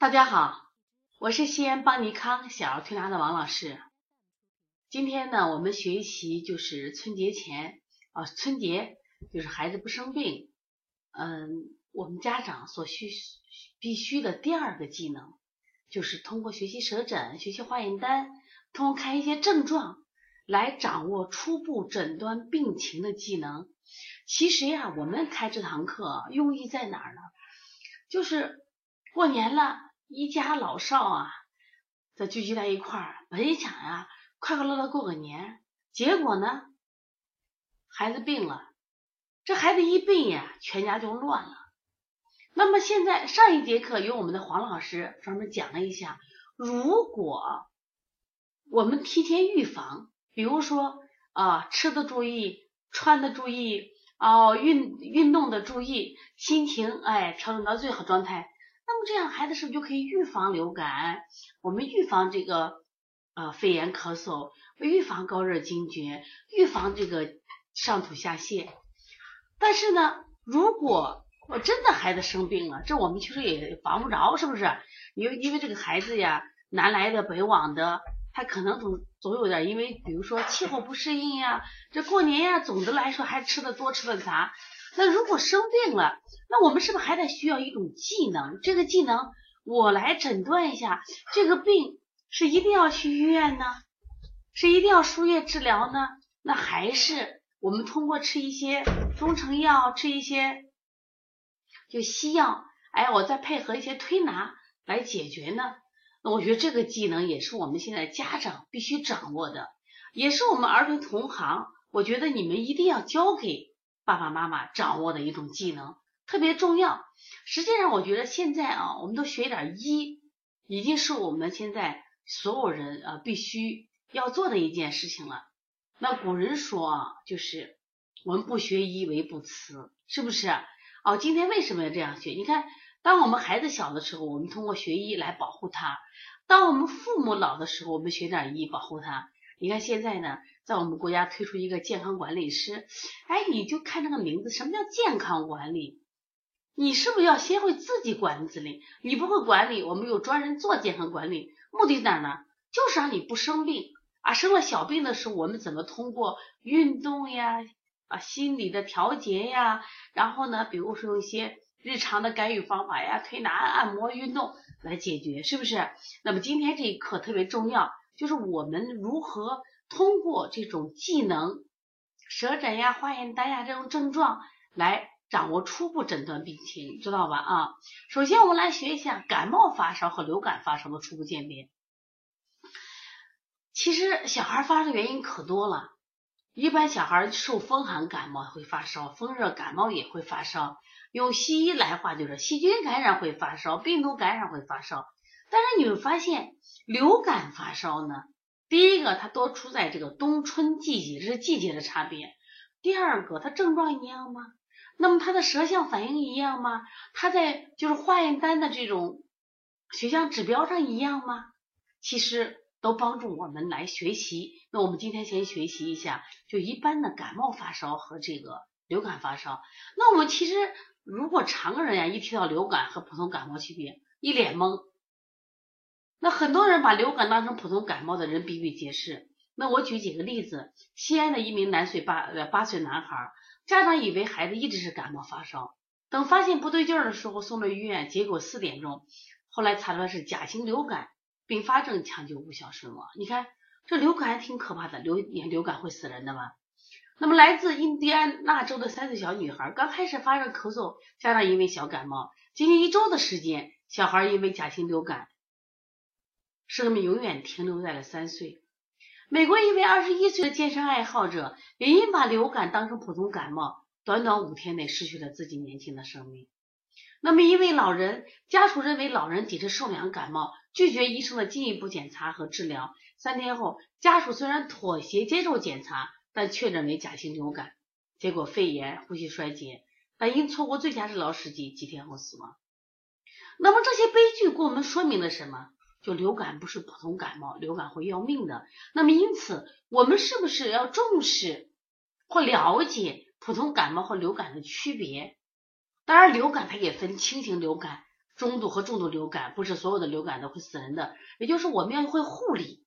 大家好，我是西安邦尼康小儿推拿的王老师。今天呢，我们学习就是春节前啊，春节就是孩子不生病，嗯，我们家长所需必须的第二个技能，就是通过学习舌诊、学习化验单，通过看一些症状来掌握初步诊断病情的技能。其实呀，我们开这堂课用意在哪儿呢？就是过年了。一家老少啊，这聚集在一块儿，本想呀快快乐乐过个年，结果呢，孩子病了，这孩子一病呀，全家就乱了。那么现在上一节课由我们的黄老师专门讲了一下，如果我们提前预防，比如说啊吃的注意，穿的注意，哦运运动的注意，心情哎调整到最好状态。那么这样孩子是不是就可以预防流感？我们预防这个呃肺炎咳嗽，预防高热惊厥，预防这个上吐下泻。但是呢，如果我真的孩子生病了，这我们其实也防不着，是不是？因为因为这个孩子呀，南来的北往的，他可能总总有点，因为比如说气候不适应呀，这过年呀，总的来说还吃的多吃的杂。那如果生病了，那我们是不是还得需要一种技能？这个技能我来诊断一下，这个病是一定要去医院呢，是一定要输液治疗呢？那还是我们通过吃一些中成药，吃一些就西药，哎，我再配合一些推拿来解决呢？那我觉得这个技能也是我们现在家长必须掌握的，也是我们儿童同行，我觉得你们一定要教给爸爸妈妈掌握的一种技能。特别重要。实际上，我觉得现在啊，我们都学点医，已经是我们现在所有人啊必须要做的一件事情了。那古人说啊，就是我们不学医为不慈，是不是？哦，今天为什么要这样学？你看，当我们孩子小的时候，我们通过学医来保护他；当我们父母老的时候，我们学点医保护他。你看现在呢，在我们国家推出一个健康管理师，哎，你就看这个名字，什么叫健康管理？你是不是要先会自己管自理？你不会管理，我们有专人做健康管理，目的在哪呢？就是让你不生病啊。生了小病的时候，我们怎么通过运动呀、啊心理的调节呀，然后呢，比如说用一些日常的干预方法呀、推拿、按摩、运动来解决，是不是？那么今天这一课特别重要，就是我们如何通过这种技能，舌诊呀、化验单呀这种症状来。掌握初步诊断病情，知道吧？啊，首先我们来学一下感冒发烧和流感发烧的初步鉴别。其实小孩发烧原因可多了，一般小孩受风寒感冒会发烧，风热感冒也会发烧。用西医来话就是细菌感染会发烧，病毒感染会发烧。但是你会发现流感发烧呢，第一个它多出在这个冬春季节，这是季节的差别。第二个它症状一样吗？那么它的舌象反应一样吗？它在就是化验单的这种血象指标上一样吗？其实都帮助我们来学习。那我们今天先学习一下，就一般的感冒发烧和这个流感发烧。那我们其实如果常人呀一提到流感和普通感冒区别，一脸懵。那很多人把流感当成普通感冒的人比比皆是。那我举几个例子：西安的一名男岁八呃八岁男孩。家长以为孩子一直是感冒发烧，等发现不对劲儿的时候送到医院，结果四点钟，后来查出来是甲型流感，并发症抢救无效身亡。你看这流感还挺可怕的，流流感会死人的吗？那么来自印第安纳州的三岁小女孩，刚开始发热咳嗽，家长因为小感冒，仅仅一周的时间，小孩因为甲型流感，生命永远停留在了三岁。美国一位二十一岁的健身爱好者，也因把流感当成普通感冒，短短五天内失去了自己年轻的生命。那么一位老人，家属认为老人只是受凉感冒，拒绝医生的进一步检查和治疗。三天后，家属虽然妥协接受检查，但确诊为甲型流感，结果肺炎、呼吸衰竭，但因错过最佳治疗时机，几天后死亡。那么这些悲剧给我们说明了什么？就流感不是普通感冒，流感会要命的。那么因此，我们是不是要重视或了解普通感冒和流感的区别？当然，流感它也分轻型流感、中度和重度流感，不是所有的流感都会死人的，也就是我们要会护理。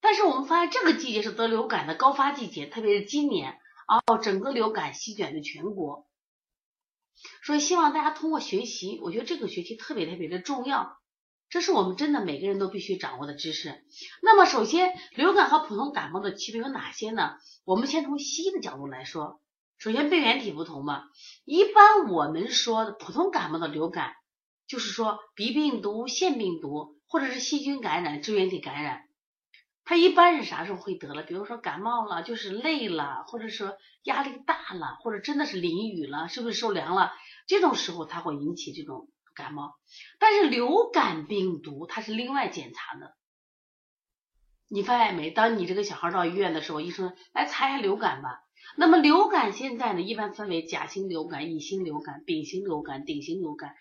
但是我们发现这个季节是得流感的高发季节，特别是今年哦，整个流感席卷的全国。所以希望大家通过学习，我觉得这个学期特别特别的重要，这是我们真的每个人都必须掌握的知识。那么首先，流感和普通感冒的区别有哪些呢？我们先从西医的角度来说，首先病原体不同嘛。一般我们说的普通感冒的流感，就是说鼻病毒、腺病毒或者是细菌感染、支原体感染。他一般是啥时候会得了？比如说感冒了，就是累了，或者说压力大了，或者真的是淋雨了，是不是受凉了？这种时候他会引起这种感冒。但是流感病毒它是另外检查的。你发现没？当你这个小孩到医院的时候，医生来查一下流感吧。那么流感现在呢，一般分为甲型流感、乙型流感、丙型流感、丙型流感。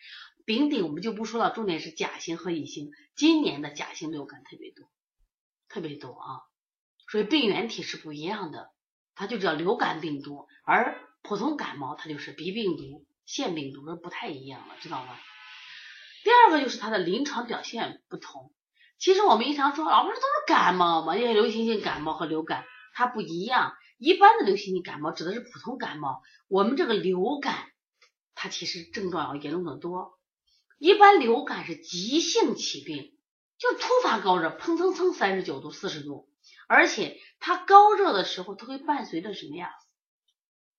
丙丁我们就不说了，重点是甲型和乙型。今年的甲型流感特别多。特别多啊，所以病原体是不一样的，它就叫流感病毒，而普通感冒它就是鼻病毒、腺病毒，不太一样了，知道吗？第二个就是它的临床表现不同。其实我们经常说，老不是都是感冒吗？因为流行性感冒和流感它不一样，一般的流行性感冒指的是普通感冒，我们这个流感它其实症状要严重的多。一般流感是急性起病。就突发高热，砰蹭蹭三十九度、四十度，而且它高热的时候，它会伴随着什么呀？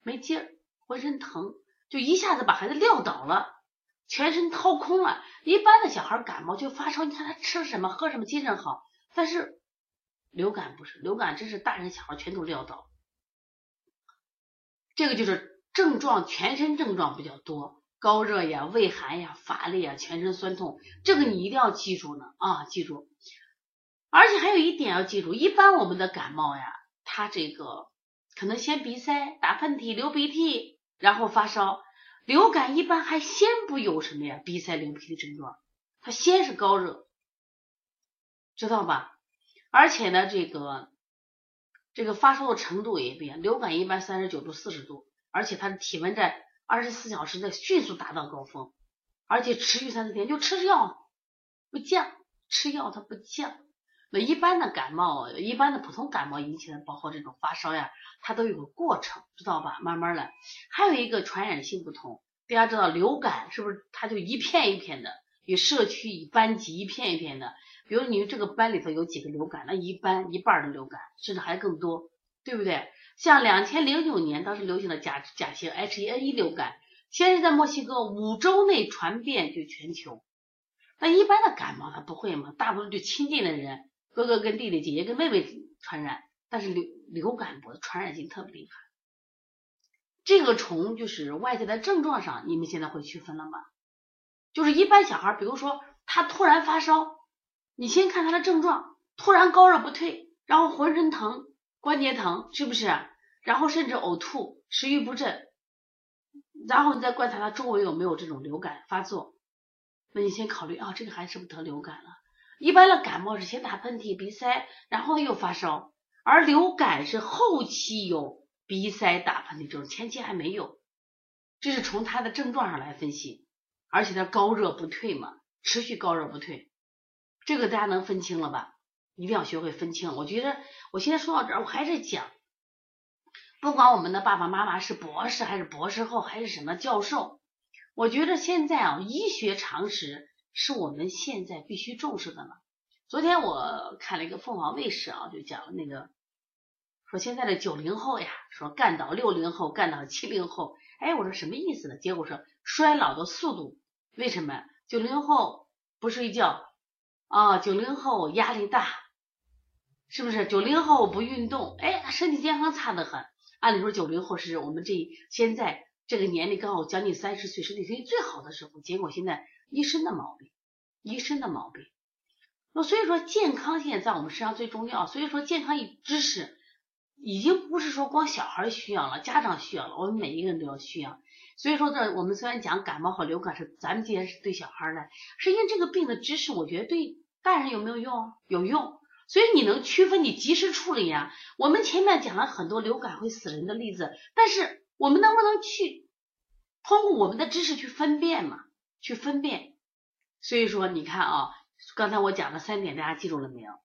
没劲儿，浑身疼，就一下子把孩子撂倒了，全身掏空了。一般的小孩感冒就发烧，你看他吃什么、喝什么，精神好。但是流感不是，流感真是大人小孩全都撂倒。这个就是症状，全身症状比较多。高热呀、畏寒呀、乏力呀、全身酸痛，这个你一定要记住呢啊，记住。而且还有一点要记住，一般我们的感冒呀，它这个可能先鼻塞、打喷嚏、流鼻涕，然后发烧。流感一般还先不有什么呀，鼻塞、流鼻涕的症状，它先是高热，知道吧？而且呢，这个这个发烧的程度也不一样，流感一般三十九度、四十度，而且它的体温在。二十四小时内迅速达到高峰，而且持续三四天就吃药不降，吃药它不降。那一般的感冒，一般的普通感冒引起的，包括这种发烧呀，它都有个过程，知道吧？慢慢的，还有一个传染性不同。大家知道流感是不是？它就一片一片的，与社区、与班级一片一片的。比如你这个班里头有几个流感，那一班一半的流感，甚至还更多，对不对？像两千零九年当时流行的甲甲型 H1N1 流感，先是在墨西哥五周内传遍就全球。那一般的感冒它不会嘛，大部分就亲近的人，哥哥跟弟弟、姐姐跟妹妹传染。但是流流感不传染性特别厉害。这个从就是外在的症状上，你们现在会区分了吗？就是一般小孩，比如说他突然发烧，你先看他的症状，突然高热不退，然后浑身疼。关节疼是不是？然后甚至呕吐、食欲不振，然后你再观察他周围有没有这种流感发作。那你先考虑啊，这个孩子是不是得流感了？一般的感冒是先打喷嚏、鼻塞，然后又发烧，而流感是后期有鼻塞、打喷嚏这种，前期还没有。这是从他的症状上来分析，而且他高热不退嘛，持续高热不退，这个大家能分清了吧？一定要学会分清。我觉得我现在说到这儿，我还是讲，不管我们的爸爸妈妈是博士还是博士后还是什么教授，我觉得现在啊，医学常识是我们现在必须重视的了。昨天我看了一个凤凰卫视啊，就讲那个说现在的九零后呀，说干倒六零后，干倒七零后。哎，我说什么意思呢？结果说衰老的速度为什么九零后不睡觉啊？九零后压力大。是不是九零后不运动，哎，他身体健康差得很。按理说九零后是我们这现在这个年龄刚好将近三十岁，身体条件最好的时候，结果现在一身的毛病，一身的毛病。那所以说健康现在在我们身上最重要。所以说健康一知识已经不是说光小孩需要了，家长需要了，我们每一个人都要需要。所以说这我们虽然讲感冒和流感是咱们既然是对小孩的，实际上这个病的知识，我觉得对大人有没有用？有用。所以你能区分，你及时处理呀。我们前面讲了很多流感会死人的例子，但是我们能不能去通过我们的知识去分辨嘛？去分辨。所以说你看啊，刚才我讲的三点大家记住了没有？